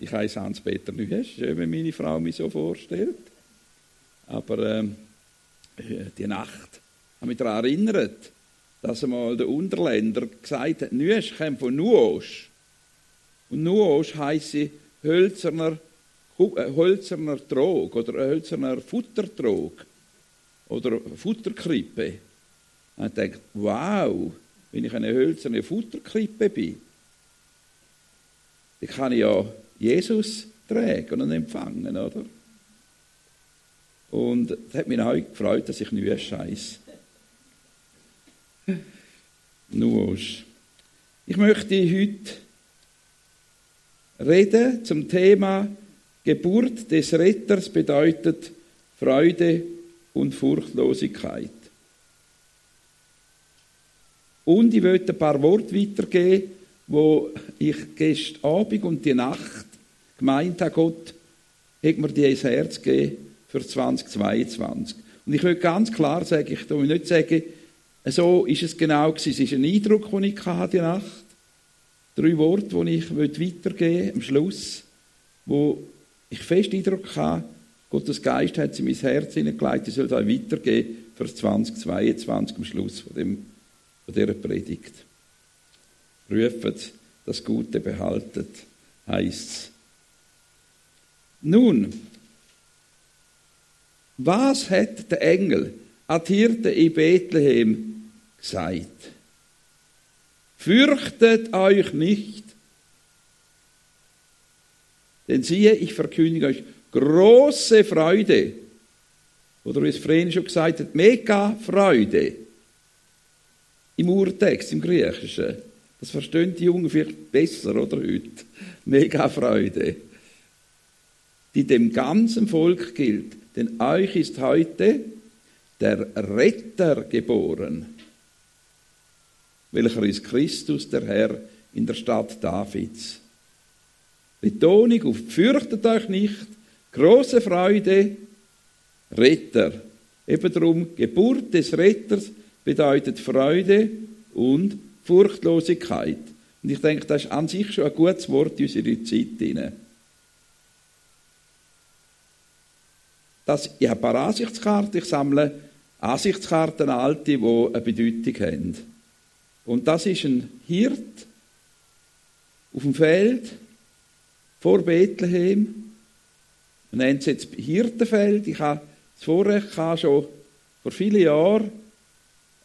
Ich heiße Hans-Peter Nühesch, wenn meine Frau mich so vorstellt. Aber ähm, die Nacht habe mich daran erinnert, dass einmal der Unterländer gesagt hat, Nüesch kommt von Nuosch. Und Nuosch heisst hölzerner, äh, hölzerner Trog oder hölzerner Futtertrog oder Futterkrippe. Und ich dachte, wow, wenn ich eine hölzerne Futterkrippe bin, dann kann ich ja Jesus tragen und empfangen, oder? Und es hat mich auch gefreut, dass ich nicht scheiß. Nur. Ich möchte heute reden zum Thema Geburt des Retters bedeutet Freude und Furchtlosigkeit. Und ich möchte ein paar Worte weitergeben, wo ich gestern Abend und die Nacht gemeint habe, Gott hat mir die ins Herz gegeben für 2022. Und ich will ganz klar sagen, ich will nicht sagen, so ist es genau gewesen. Es ist ein Eindruck, den ich hatte die Nacht. Drei Worte, die ich weitergeben will, am Schluss, wo ich fest Eindruck habe, Gottes Geist hat sie in mein Herz hineingelegt, ich soll es auch weitergeben für 2022 am Schluss von, dem, von dieser Predigt. Rufet das Gute behaltet, heißt es. Nun, was hat der Engel an die Hirten in Bethlehem gesagt? Fürchtet euch nicht, denn siehe, ich verkündige euch große Freude. Oder wie es Vreni schon gesagt hat, mega Freude. Im Urtext, im Griechischen. Das verstehen die Jungen vielleicht besser, oder heute? Mega Freude. Die dem ganzen Volk gilt. Denn euch ist heute der Retter geboren, welcher ist Christus, der Herr, in der Stadt Davids. Betonung auf fürchtet euch nicht, große Freude, Retter. Eben darum, Geburt des Retters bedeutet Freude und Furchtlosigkeit. Und ich denke, das ist an sich schon ein gutes Wort in unsere Zeit. Das, ich habe ein paar Ansichtskarten, ich sammle Ansichtskarten, alte, die eine Bedeutung haben. Und das ist ein Hirt auf dem Feld vor Bethlehem. Man nennt es jetzt Hirtenfeld. Ich habe das Vorrecht gehabt, schon vor vielen Jahren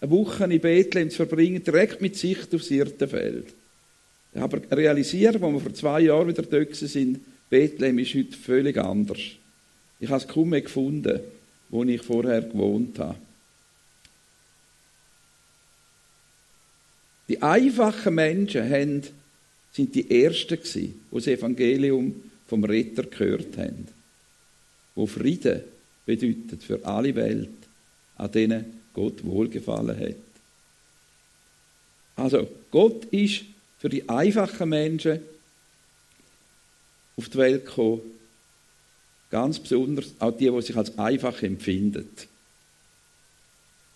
eine Woche in Bethlehem zu verbringen, direkt mit Sicht aufs Hirtenfeld. Ich habe realisiert, als wir vor zwei Jahren wieder dort sind, Bethlehem ist heute völlig anders. Ich habe es kaum mehr gefunden, wo ich vorher gewohnt habe. Die einfachen Menschen haben, sind die Ersten gewesen, die das Evangelium vom Retter gehört haben. Wo Frieden bedeutet für alle Welt, an denen Gott wohlgefallen hat. Also, Gott ist für die einfachen Menschen auf die Welt gekommen, Ganz besonders auch die, die sich als einfach empfinden.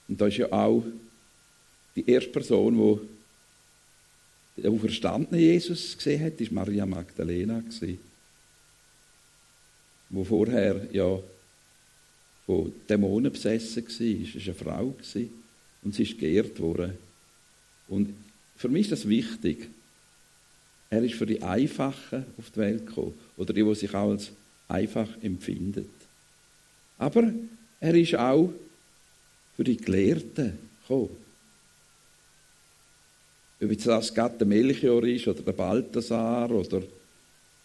Und da ist ja auch die erste Person, die den auferstandenen Jesus gesehen hat, ist Maria Magdalena gewesen. Wo vorher ja von Dämonen besessen war. Es war eine Frau und sie ist geehrt worden. Und für mich ist das wichtig. Er ist für die Einfachen auf die Welt gekommen. Oder die, die sich auch als einfach empfindet. Aber er ist auch für die Gelehrten gekommen. Ob jetzt das gerade der Melchior ist oder der Balthasar oder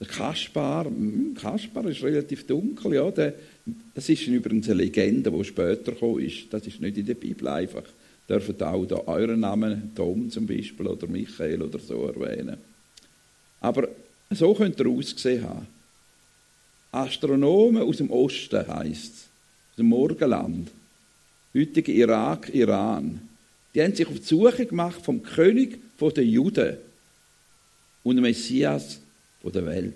der Kaspar. Hm, Kaspar ist relativ dunkel, ja. das ist übrigens eine Legende, die später gekommen ist. Das ist nicht in der Bibel einfach. Dürfen auch da euren Namen, Tom zum Beispiel oder Michael oder so erwähnen. Aber so könnt ihr ausgesehen haben. Astronomen aus dem Osten heißt es, aus dem Morgenland, heutige Irak, Iran, die haben sich auf die Suche gemacht vom König der Juden und dem Messias der Welt.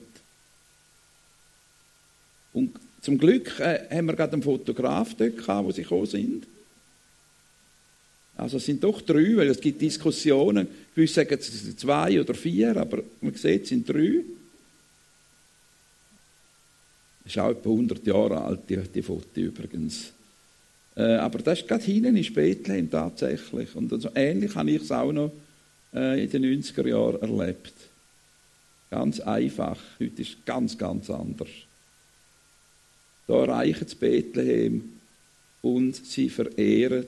Und zum Glück äh, haben wir gerade einen Fotograf dort gehabt, wo sie gekommen sind. Also es sind doch drei, weil es gibt Diskussionen. Gewisse sagen, es sind zwei oder vier, aber man sieht, es sind drei. Ist auch etwa 100 Jahre alt, die, die Foto übrigens. Äh, aber das ist gerade hinten in Bethlehem tatsächlich. Und also ähnlich habe ich es auch noch äh, in den 90er Jahren erlebt. Ganz einfach. Heute ist es ganz, ganz anders. Da erreichen sie Bethlehem und sie verehren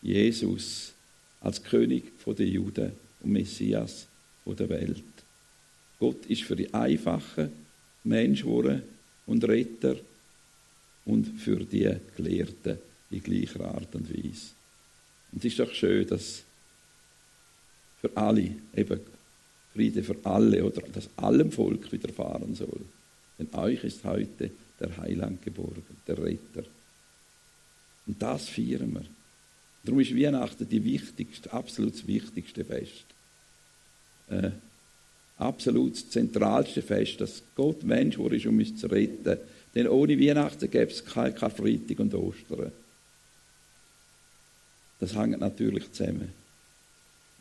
Jesus als König der Juden und Messias der Welt. Gott ist für die einfachen Menschen geworden und Retter und für die Gelehrten in gleicher Art und Weise. Und es ist doch schön, dass für alle, eben Friede für alle oder dass allem Volk widerfahren soll. Denn euch ist heute der Heiland geboren, der Retter. Und das feiern wir. Darum ist Weihnachten die wichtigste, absolut wichtigste Fest. Äh, absolut das zentralste Fest, dass Gott Mensch wurde, um uns zu retten. Denn ohne Weihnachten gäbe es kein Karfreitag und Ostern. Das hängt natürlich zusammen.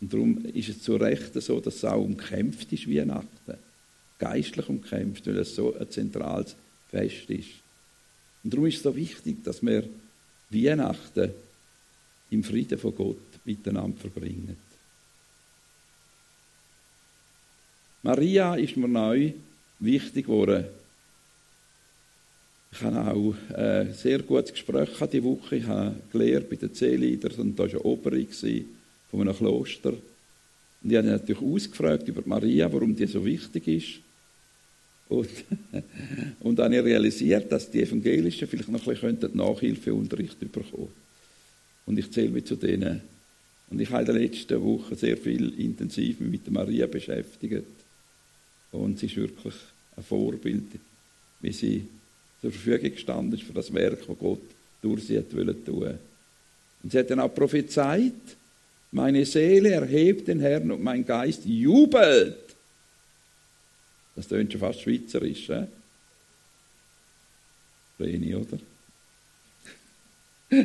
Und darum ist es zu Recht so, dass es auch umkämpft ist, Weihnachten. Geistlich umkämpft, weil es so ein zentrales Fest ist. Und darum ist es so wichtig, dass wir Weihnachten im Frieden von Gott miteinander verbringen. Maria ist mir neu wichtig geworden. Ich habe auch ein sehr gutes Gespräch diese Woche. Ich habe gelernt bei den Zehleidern und da war eine Oberin von einem Kloster. Und ich habe natürlich ausgefragt über Maria, warum die so wichtig ist. Und, und dann habe ich realisiert, dass die Evangelischen vielleicht noch ein bisschen Nachhilfeunterricht bekommen Und ich zähle mich zu denen. Und ich habe in den letzten Wochen sehr viel intensiv mit Maria beschäftigt. Und sie ist wirklich ein Vorbild, wie sie zur Verfügung gestanden ist für das Werk, das Gott durch sie hat tun Und sie hat dann auch prophezeit, meine Seele erhebt den Herrn und mein Geist jubelt. Das tönt schon fast schweizerisch, eh? Vreni, oder?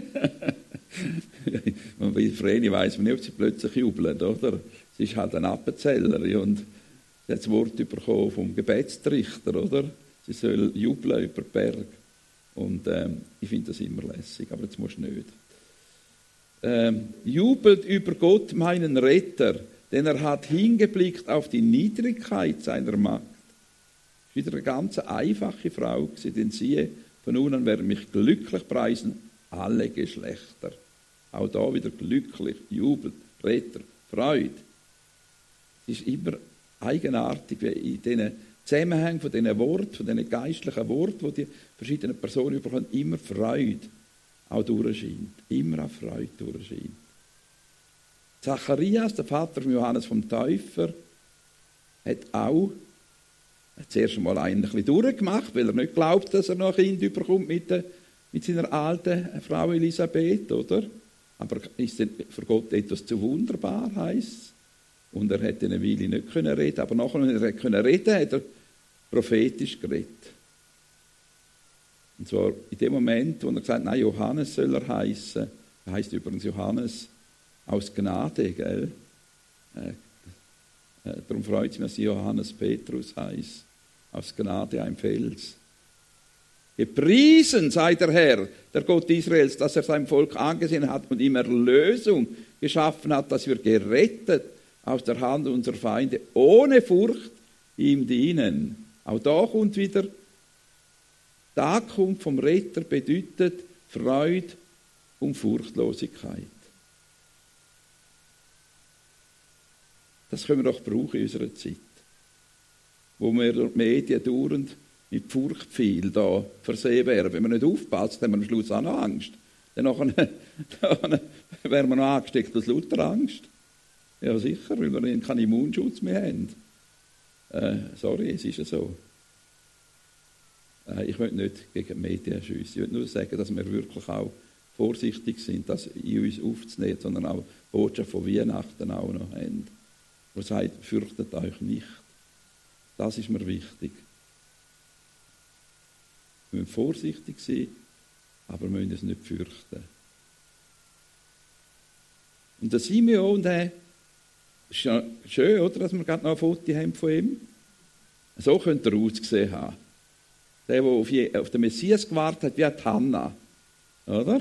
bei Vreni weiss man nicht, ob sie plötzlich jubeln, oder? Sie ist halt ein Appenzeller und das Wort bekommen vom Gebetstrichter, oder? Sie soll jubeln über den Berg. Und ähm, ich finde das immer lässig, aber jetzt musst du nicht ähm, jubelt über Gott, meinen Retter, denn er hat hingeblickt auf die Niedrigkeit seiner Macht. Ist wieder eine ganz einfache Frau, denn siehe, von nun an werden mich glücklich preisen alle Geschlechter. Auch da wieder glücklich, jubelt, Retter, Freude. Es ist immer eigenartig, wie in diesen Zusammenhängen von diesen Worten, von diesen geistlichen Worten, die die verschiedenen Personen bekommen, immer Freude auch durchscheint. Immer auch Freude durchscheint. Zacharias, der Vater von Johannes vom Täufer, hat auch hat zuerst einmal ein bisschen durchgemacht, weil er nicht glaubt, dass er noch ein Kind überkommt mit, mit seiner alten Frau Elisabeth, oder? Aber ist denn für Gott etwas zu wunderbar, heisst Und er hätte eine Weile nicht können reden, aber nachher, wenn er reden konnte, hat er prophetisch geredet. Und zwar in dem Moment, wo er gesagt hat, nein, Johannes soll er heißen. Er heißt übrigens Johannes aus Gnade, gell? Äh, äh, darum freut es mich, dass Johannes Petrus heißt. Aus Gnade ein Fels. Gepriesen sei der Herr, der Gott Israels, dass er sein Volk angesehen hat und ihm Erlösung geschaffen hat, dass wir gerettet aus der Hand unserer Feinde ohne Furcht ihm dienen. Auch da kommt wieder die Ankunft vom Retter bedeutet Freude und Furchtlosigkeit. Das können wir doch brauchen in unserer Zeit, wo wir durch die Medien dauernd mit Furcht viel da versehen werden. Wenn man nicht aufpasst, haben wir am Schluss auch noch Angst. Dann, dann werden wir noch angesteckt aus lauter Angst. Ja, sicher, weil wir keinen Immunschutz mehr haben. Äh, sorry, es ist ja so. Äh, ich möchte nicht gegen die Medien schiessen. Ich will nur sagen, dass wir wirklich auch vorsichtig sind, das in uns aufzunehmen, sondern auch die Botschaft von Weihnachten auch noch haben. Wo sagt, fürchtet euch nicht. Das ist mir wichtig. Wir müssen vorsichtig sein, aber wir müssen es nicht fürchten. Und der Simeon, der ist ja schön, oder, dass wir gerade noch ein Foto haben von ihm. So könnte er ausgesehen haben. der, der auf, je, auf den Messias gewartet hat, wie hat Hannah. Oder?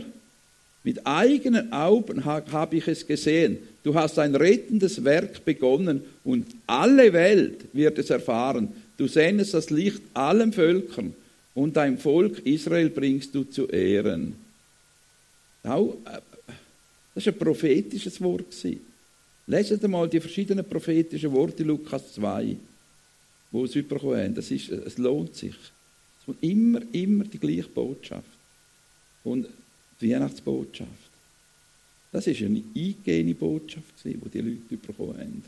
Mit eigenen Augen habe ich es gesehen. Du hast ein rettendes Werk begonnen und alle Welt wird es erfahren. Du sendest das Licht allen Völkern und dein Volk Israel bringst du zu Ehren. Äh, das war ein prophetisches Wort. Leset einmal die verschiedenen prophetischen Worte in Lukas 2, wo es bekommen haben. Das ist, es lohnt sich. Es kommt immer, immer die gleiche Botschaft. Und die Weihnachtsbotschaft. Das ist eine eingehende Botschaft, die die Leute bekommen haben.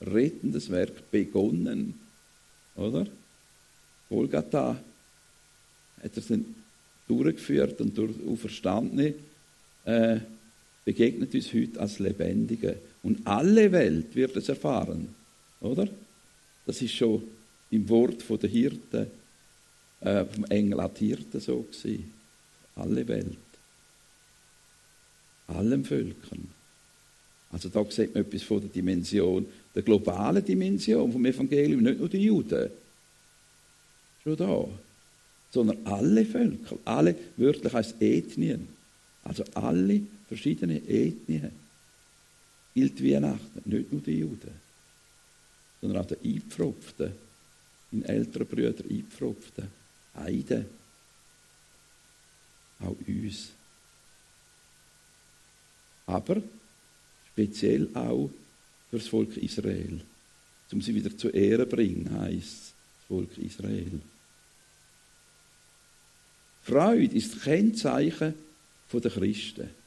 Rettendes Werk begonnen. Oder? Golgatha hat er dann durchgeführt und durch Auferstandene äh, begegnet uns heute als Lebendige. Und alle Welt wird es erfahren. Oder? Das ist schon im Wort von der Hirten, äh, vom Engel hat Hirten so gewesen. Alle Welt. Allen Völkern. Also da sieht man etwas von der Dimension, der globalen Dimension vom Evangelium, nicht nur die Juden. Schon da. Sondern alle Völker, alle, wörtlich heißt Ethnien. Also alle verschiedene Ethnien gilt Weihnachten, nicht nur die Juden, sondern auch die Eingepfropften, in älteren Brüder Eingepfropften, Heiden, auch uns. Aber speziell auch für das Volk Israel, um sie wieder zur Ehre bringen, heißt das Volk Israel. Freude ist Kennzeichen der Christen.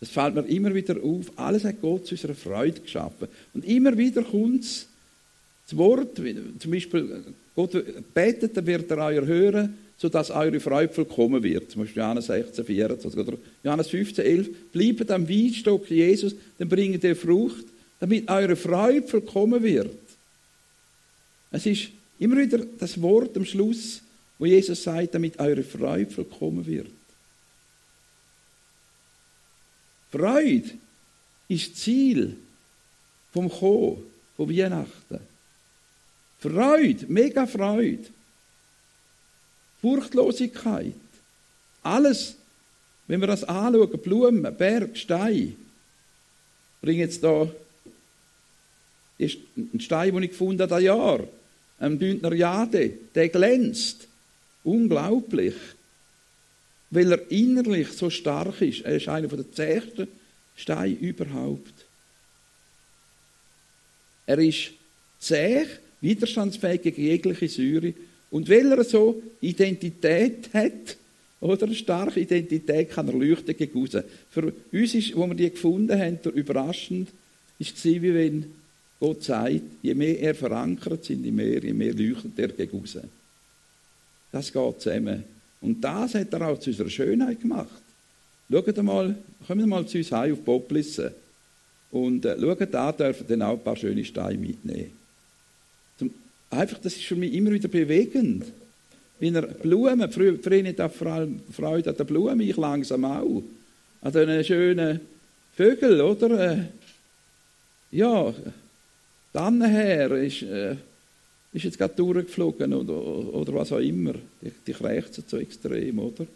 Das fällt mir immer wieder auf. Alles hat Gott zu unserer Freude geschaffen. Und immer wieder kommt das Wort, zum Beispiel, Gott betet, dann wird er euer hören, sodass eure Freude vollkommen wird. Zum Beispiel Johannes 16, 24 oder Johannes 15, 11. Bleibt am Weinstock Jesus, dann bringt ihr Frucht, damit eure Freude vollkommen wird. Es ist immer wieder das Wort am Schluss, wo Jesus sagt, damit eure Freude vollkommen wird. Freude ist Ziel vom Kommen, von Weihnachten. Freude, mega Freude. Furchtlosigkeit. Alles, wenn wir das anschauen, Blumen, Berg, Stein. Bringe jetzt da einen Stein, den ich gefunden habe, Jahr. Ein Bündner Jade, der glänzt. Unglaublich. Weil er innerlich so stark ist. Er ist einer der zähsten Steine überhaupt. Er ist zäh, widerstandsfähig gegen jegliche Säure. Und weil er so Identität hat, oder eine starke Identität, kann er leuchten gegen raus. Für uns ist, wo wir die gefunden haben, der überraschend, ist es wie wenn Gott sagt, je mehr er verankert sind, je mehr, je mehr leuchtet er gegen raus. Das geht zusammen. Und das hat er auch zu unserer Schönheit gemacht. Schaut mal, kommen mal zu uns heim auf Poplissen. Und äh, schaut da, dürfen dann auch ein paar schöne Steine mitnehmen. Zum, einfach, das ist für mich immer wieder bewegend. Wenn er Blumen, früher, früher nicht vor allem Freude an der Blumen, ich langsam auch. An diesen schönen Vögel, oder? Äh, ja, dann her ist... Äh, ist jetzt gerade durchgeflogen oder, oder was auch immer. Die, die krächzen so extrem, oder?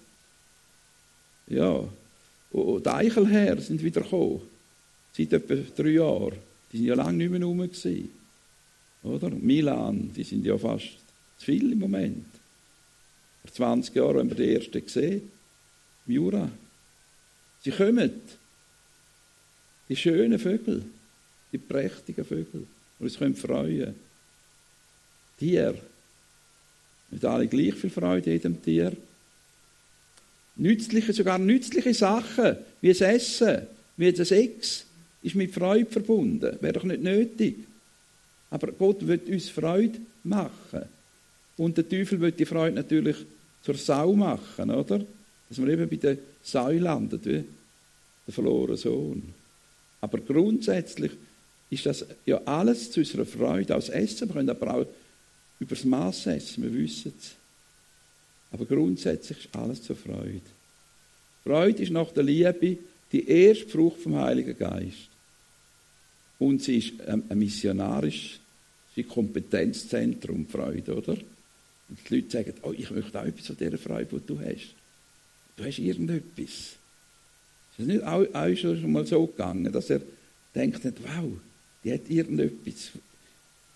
Ja. Und die Eichelherren sind wieder gekommen. Seit etwa drei Jahren. Die sind ja lange nicht mehr rum. Gewesen. Oder? Milan, die sind ja fast zu viel im Moment. Vor 20 Jahren haben wir die ersten gesehen. Jura. Sie kommen. Die schönen Vögel. Die prächtigen Vögel. Und uns können freuen. Tier. Nicht alle gleich viel Freude jedem Tier. Nützliche, sogar nützliche Sachen, wie das Essen, wie das Sex, ist mit Freude verbunden. Wäre doch nicht nötig. Aber Gott wird uns Freude machen. Und der Teufel wird die Freude natürlich zur Sau machen, oder? Dass man eben bei der Sau landet, wie der verlorene Sohn. Aber grundsätzlich ist das ja alles zu unserer Freude. Aus Essen, wir können aber auch über das Maß essen, wir wissen es. Aber grundsätzlich ist alles zur Freude. Freude ist nach der Liebe die erste Frucht vom Heiligen Geist. Und sie ist ein missionarisches Kompetenzzentrum, Freude, oder? Und die Leute sagen, oh, ich möchte auch etwas von dieser Freude, die du hast. Du hast irgendetwas. Ist es nicht auch, auch schon mal so gegangen, dass er denkt, wow, die hat irgendetwas.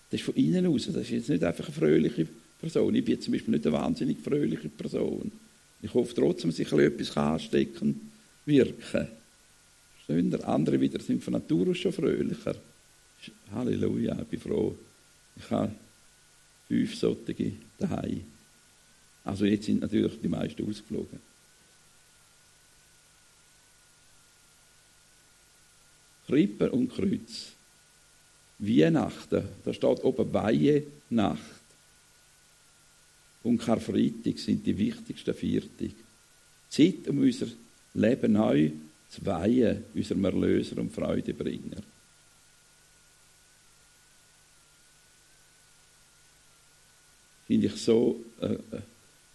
Das ist von innen aus. Das ist jetzt nicht einfach eine fröhliche Person. Ich bin zum Beispiel nicht eine wahnsinnig fröhliche Person. Ich hoffe trotzdem, dass ich etwas anstecken wirken. Verstehen Andere wieder sind von Natur aus schon fröhlicher. Halleluja, ich bin froh. Ich habe fünf solche daheim. Also jetzt sind natürlich die meisten ausgeflogen. Krippe und Kreuz. Weihnachten, da steht oben Weihenacht. Und Karfreitag sind die wichtigsten Viertig. Zeit, um unser Leben neu zu weihen, unserem Erlöser und Freudebringer. Finde ich so äh, äh,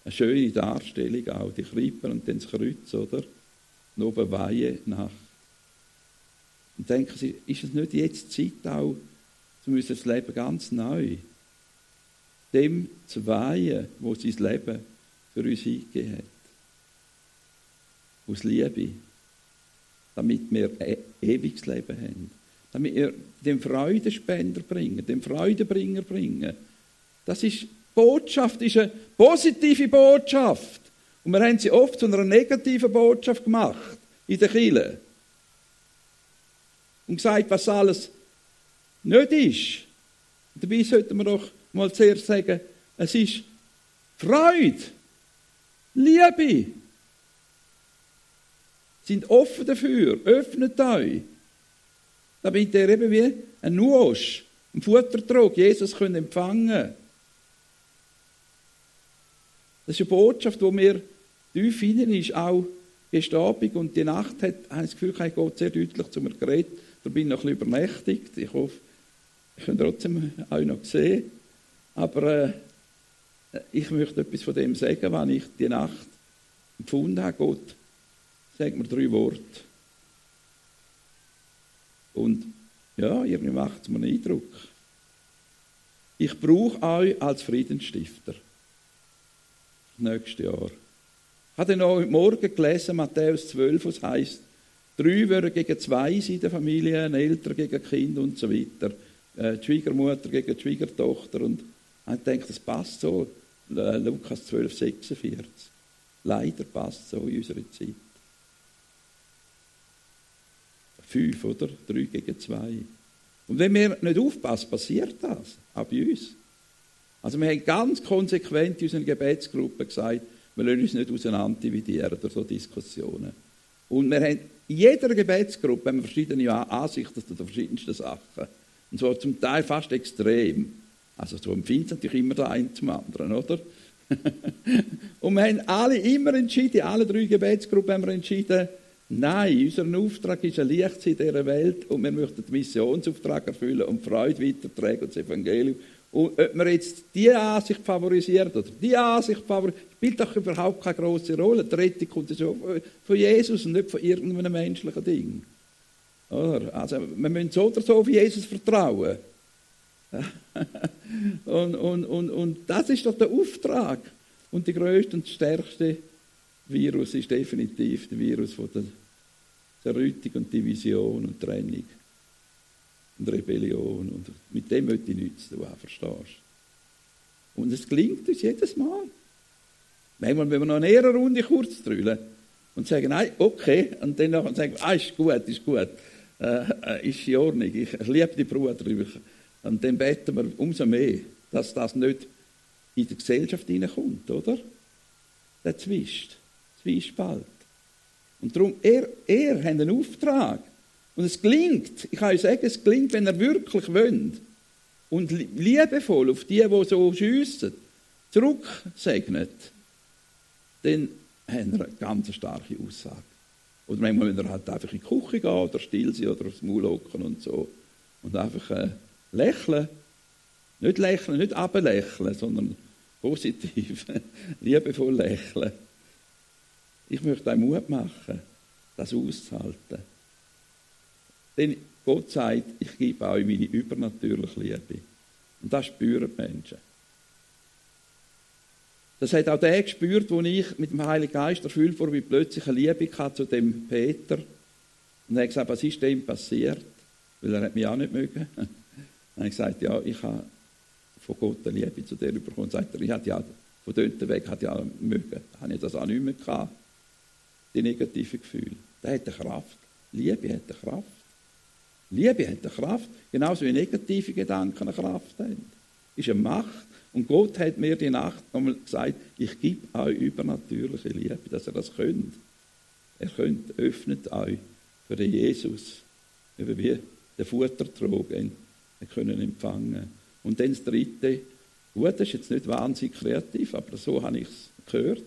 eine schöne Darstellung auch, die Krippe und dann das Kreuz, oder? Und oben Weihenacht. Und denken Sie, ist es nicht jetzt Zeit auch, um unser Leben ganz neu dem zu weihen, wo sein Leben für uns eingegeben hat. Aus Liebe. Damit wir ein ewiges Leben haben. Damit wir den Freudenspender bringen, den Freudenbringer bringen. Das ist Botschaft, ist eine positive Botschaft. Und wir haben sie oft zu einer negativen Botschaft gemacht in der Kirche. Und gesagt, was alles nicht ist. Dabei sollten wir doch mal zuerst sagen, es ist Freude, Liebe. Sind offen dafür, öffnet euch. Damit ihr eben wie ein Nuosch, ein Futtertrog, Jesus können empfangen Das ist eine Botschaft, die mir tief hinein ist, auch gestern und die Nacht hat, habe ich das Gefühl, ich Gott sehr deutlich zu mir geredet. Da bin ich noch ein bisschen übernächtigt. Ich hoffe, ich kann trotzdem auch noch sehen. Aber äh, ich möchte etwas von dem sagen, was ich die Nacht empfunden habe. Gott sagt mir drei Worte. Und ja, irgendwie macht es mir einen Eindruck. Ich brauche euch als Friedensstifter. Nächstes Jahr. Ich habe dann heute Morgen gelesen, Matthäus 12, was heißt, drei würden gegen zwei sein in der Familie, ein Eltern gegen Kind und so weiter. Äh, Schwiegermutter gegen Schwiegertochter und ich denke, das passt so. Lukas 12, 46. Leider passt so in unsere Zeit. Fünf, oder? Drei gegen zwei. Und wenn wir nicht aufpassen, passiert das. Auch bei uns. Also wir haben ganz konsequent in unserer Gebetsgruppe gesagt, wir lassen uns nicht auseinander dividieren durch so Diskussionen. Und wir haben in jeder Gebetsgruppe haben wir verschiedene Ansichten zu den verschiedensten Sachen. Und zwar zum Teil fast extrem. Also so empfindet natürlich immer der eine zum anderen, oder? und wir haben alle immer entschieden, alle drei Gebetsgruppen haben wir entschieden, nein, unser Auftrag ist ein Licht in dieser Welt und wir möchten den Missionsauftrag erfüllen und Freude weitertragen und das Evangelium. Und ob man jetzt diese Ansicht favorisiert oder die Ansicht favorisiert, spielt doch überhaupt keine große Rolle. Die Rettung kommt ja von Jesus und nicht von irgendeinem menschlichen Ding. Oder? Also, wir müssen so oder so auf Jesus vertrauen. und, und, und, und das ist doch der Auftrag. Und der größte und stärkste Virus ist definitiv der Virus von der Zerrüttung und Division und Trennung und Rebellion. Und mit dem möchte ich nichts tun, verstehst du? Und es gelingt uns jedes Mal. Manchmal, wenn wir noch eine Ehrenrunde kurz drüllen und sagen, nein, okay, und dann sagen, ah, ist gut, ist gut, äh, äh ist in Ordnung, ich liebe die Brüder, und dann beten wir umso mehr, dass das nicht in die Gesellschaft hineinkommt, oder? Der Zwist, Zwiespalt. Und darum, er, er hat einen Auftrag. Und es gelingt, ich kann euch sagen, es gelingt, wenn er wirklich wünscht und liebevoll auf die, die so schiessen, zurücksegnet, dann haben wir eine ganz starke Aussage. Oder manchmal, wenn er halt einfach in die Küche geht oder still sein oder aufs Maul hocken und so. Und einfach äh, lächeln. Nicht lächeln, nicht ablächeln, sondern positiv, liebevoll lächeln. Ich möchte euch Mut machen, das auszuhalten. Denn Gott sagt, ich gebe euch meine übernatürliche Liebe. Und das spüren die Menschen. Das hat auch der gespürt, wo ich mit dem Heiligen Geist erfüllt wurde, wie plötzlich eine Liebe hatte zu dem Peter. Und er hat gesagt, was ist dem passiert? Weil er hat mich auch nicht mögen. Dann habe ich gesagt, ja, ich habe von Gott eine Liebe zu dir bekommen. Sagt er, ich hatte ja von dort weg hat ja mögen. Da habe ich das auch nicht mehr gehabt. Die negativen Gefühle. Der hat eine Kraft. Liebe hat eine Kraft. Liebe hat eine Kraft, genauso wie negative Gedanken eine Kraft haben. Ist eine Macht. Und Gott hat mir die Nacht nochmal gesagt, ich gebe euch übernatürliche Liebe, dass ihr das könnt. Er könnt, öffnet euch für den Jesus, wie wir den Futtertrog können empfangen. Und dann das Dritte, gut, das ist jetzt nicht wahnsinnig kreativ, aber so habe ich es gehört.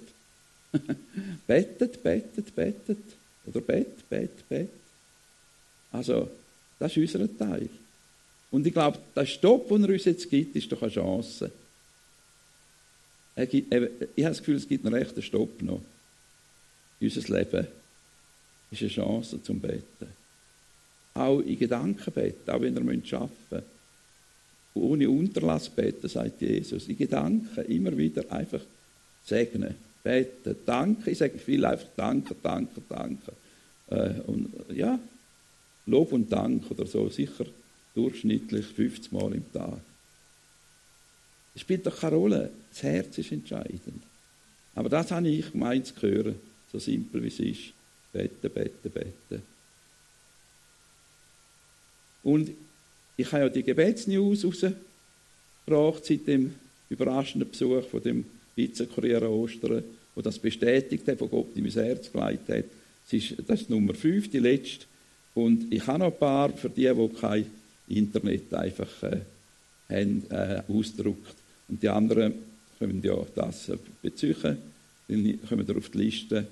bettet, bettet, bettet. Oder bett, bett, bett. Also, das ist unser Teil. Und ich glaube, der Stopp, den er uns jetzt gibt, ist doch eine Chance. Ich habe das Gefühl, es gibt einen rechten Stopp noch. Unser Leben ist eine Chance zum Beten. Auch in Gedanken beten, auch wenn wir arbeiten müssen. Ohne Unterlass beten, sagt Jesus. In Gedanken immer wieder einfach segnen, beten, danken. Ich sage viel einfach danke, danke, danke. Äh, und ja, Lob und Dank oder so, sicher durchschnittlich 50 Mal im Tag. Es spielt doch keine Rolle. Das Herz ist entscheidend. Aber das habe ich gemeint zu hören, so simpel wie es ist. Beten, beten, beten. Und ich habe ja die Gebetsnews rausgebracht seit dem überraschenden Besuch von dem Vizekurier Ostern, wo das bestätigt hat, wo Gott in mein Herz gelegt hat. Das ist, das ist Nummer 5, die letzte. Und ich habe noch ein paar für die, die kein Internet einfach äh, haben, äh, ausgedruckt. Und die anderen können ja das äh, beziehen. Dann kommen wir auf die Liste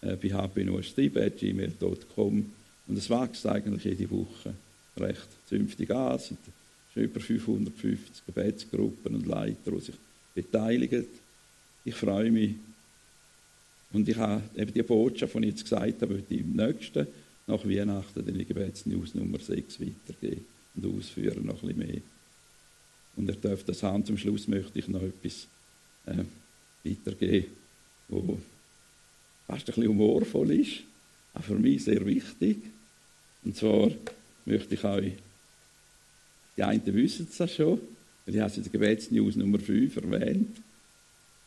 äh, bei hbnustribe.gmail.com. Und es wächst eigentlich jede Woche recht zünftig an. Es sind schon über 550 Gebetsgruppen und Leiter, die sich beteiligen. Ich freue mich. Und ich habe eben die Botschaft, die ich jetzt gesagt habe, die im nächsten, nach Weihnachten, den Gebetsnews Nummer 6 weitergeben und ausführen noch ein bisschen mehr. Und er darf das haben. Zum Schluss möchte ich noch etwas äh, weitergeben, wo fast ein bisschen humorvoll ist, auch für mich sehr wichtig. Und zwar möchte ich euch, die einen wissen es schon, weil ich habe es in der Gebetsnews Nummer 5 erwähnt,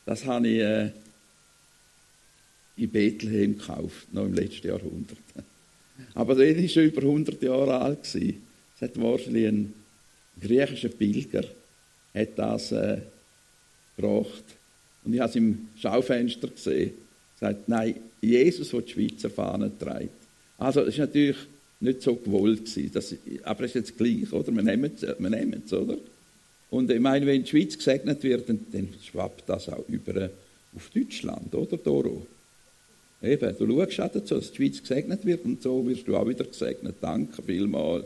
das habe ich äh, in Bethlehem gekauft, noch im letzten Jahrhundert. Aber der war schon über 100 Jahre alt. Es hat wahrscheinlich ein griechischer Pilger hat das äh, gebracht. Und ich habe es im Schaufenster gesehen. Sagt, nein, Jesus, der die Schweizer Fahne trägt. Also, das ist natürlich nicht so gewollt gewesen. Das, aber es ist jetzt gleich, oder? Wir nehmen es, wir nehmen es, oder? Und ich meine, wenn die Schweiz gesegnet wird, dann, dann schwappt das auch über auf Deutschland, oder, Doro? Eben, du schaust auch dazu, dass die Schweiz gesegnet wird und so wirst du auch wieder gesegnet. Danke vielmals.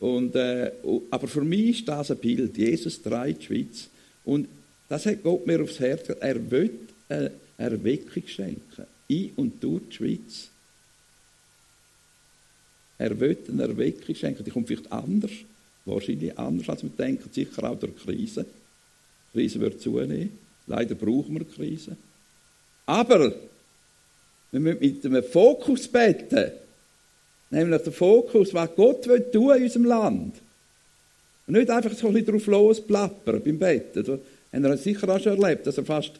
Und, äh, aber für mich ist das ein Bild. Jesus trägt die Schweiz. Und das hat Gott mir aufs Herz gesagt. Er will eine Erweckung schenken. In und durch die Schweiz. Er will eine Erweckung schenken. Die kommt vielleicht anders. Wahrscheinlich anders, als wir denken. Sicher auch durch Krise. Die Krise wird zunehmen. Leider brauchen wir Krise. Aber wir müssen mit einem Fokus beten. Nämlich der Fokus, was Gott will tun in unserem Land. Und nicht einfach so ein bisschen drauf losplappern beim Betten. Das haben wir sicher auch schon erlebt, dass er fast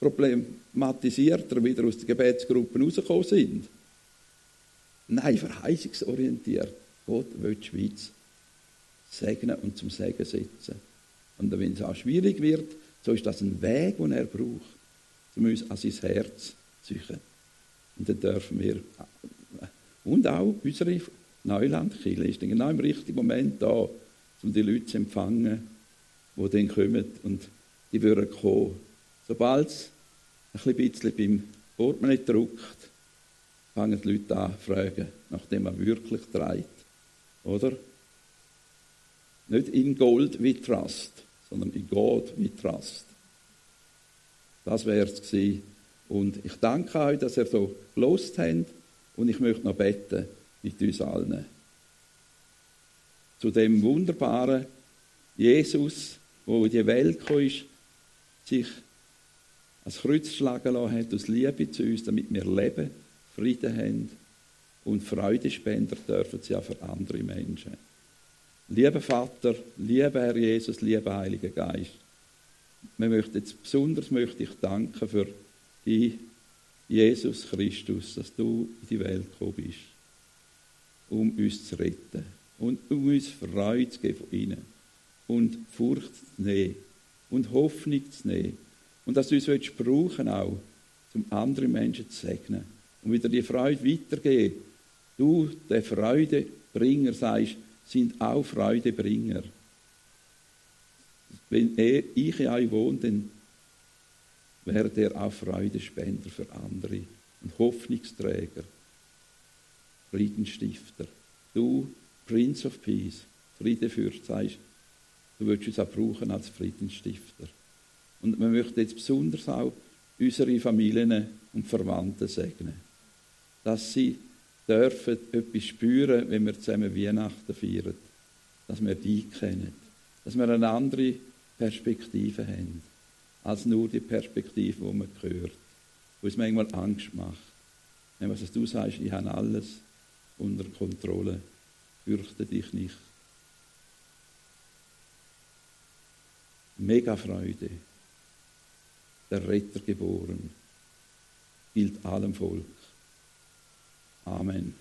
problematisiert wieder aus den Gebetsgruppen rausgekommen sind. Nein, verheißungsorientiert. Gott will die Schweiz segnen und zum Segen setzen. Und wenn es auch schwierig wird, so ist das ein Weg, den er braucht, um uns an sein Herz zu ziehen. Und dann dürfen wir, und auch unsere Neulandkirche ist genau im richtigen Moment da, um die Leute zu empfangen, die dann kommen und die würden kommen. Sobald es ein bisschen beim Portemonnaie drückt, fangen die Leute an zu fragen, nachdem man wirklich trägt. Oder? Nicht in Gold wie Trust, sondern in Gott wie Trust. Das wäre es gewesen. Und ich danke euch, dass ihr so gelost habt. Und ich möchte noch beten mit uns allen. Zu dem wunderbaren Jesus, wo in die Welt gekommen ist, sich ans Kreuz schlagen lassen hat, aus Liebe zu uns, damit wir leben, Frieden haben und Freudespender dürfen sie auch für andere Menschen. Lieber Vater, lieber Herr Jesus, lieber Heiliger Geist, wir möchten jetzt besonders möchte ich danken für die Jesus Christus, dass du in die Welt gekommen bist, um uns zu retten und um uns Freude zu geben von ihnen und Furcht zu nehmen und Hoffnung zu nehmen und dass du uns willst brauchen auch, um andere Menschen zu segnen und wieder die Freude weitergeben. Du, der Freudebringer, sagst, sind auch Freudebringer. Wenn ich in euch wohne, dann wäre er auch Freudespender für andere und Hoffnungsträger, Friedensstifter. Du, Prince of Peace, Friedefürst, sagst, du würdest uns auch brauchen als Friedensstifter. Und wir möchten jetzt besonders auch unsere Familien und Verwandten segnen, dass sie dürfen etwas spüren, wenn wir zusammen Weihnachten feiern, dass wir die kennen, dass wir eine andere Perspektive haben, als nur die Perspektive, die man hört, wo es manchmal Angst macht. Wenn was du sagst, ich habe alles unter Kontrolle, fürchte dich nicht. Mega Freude, der Retter geboren, gilt allem Volk. Amen.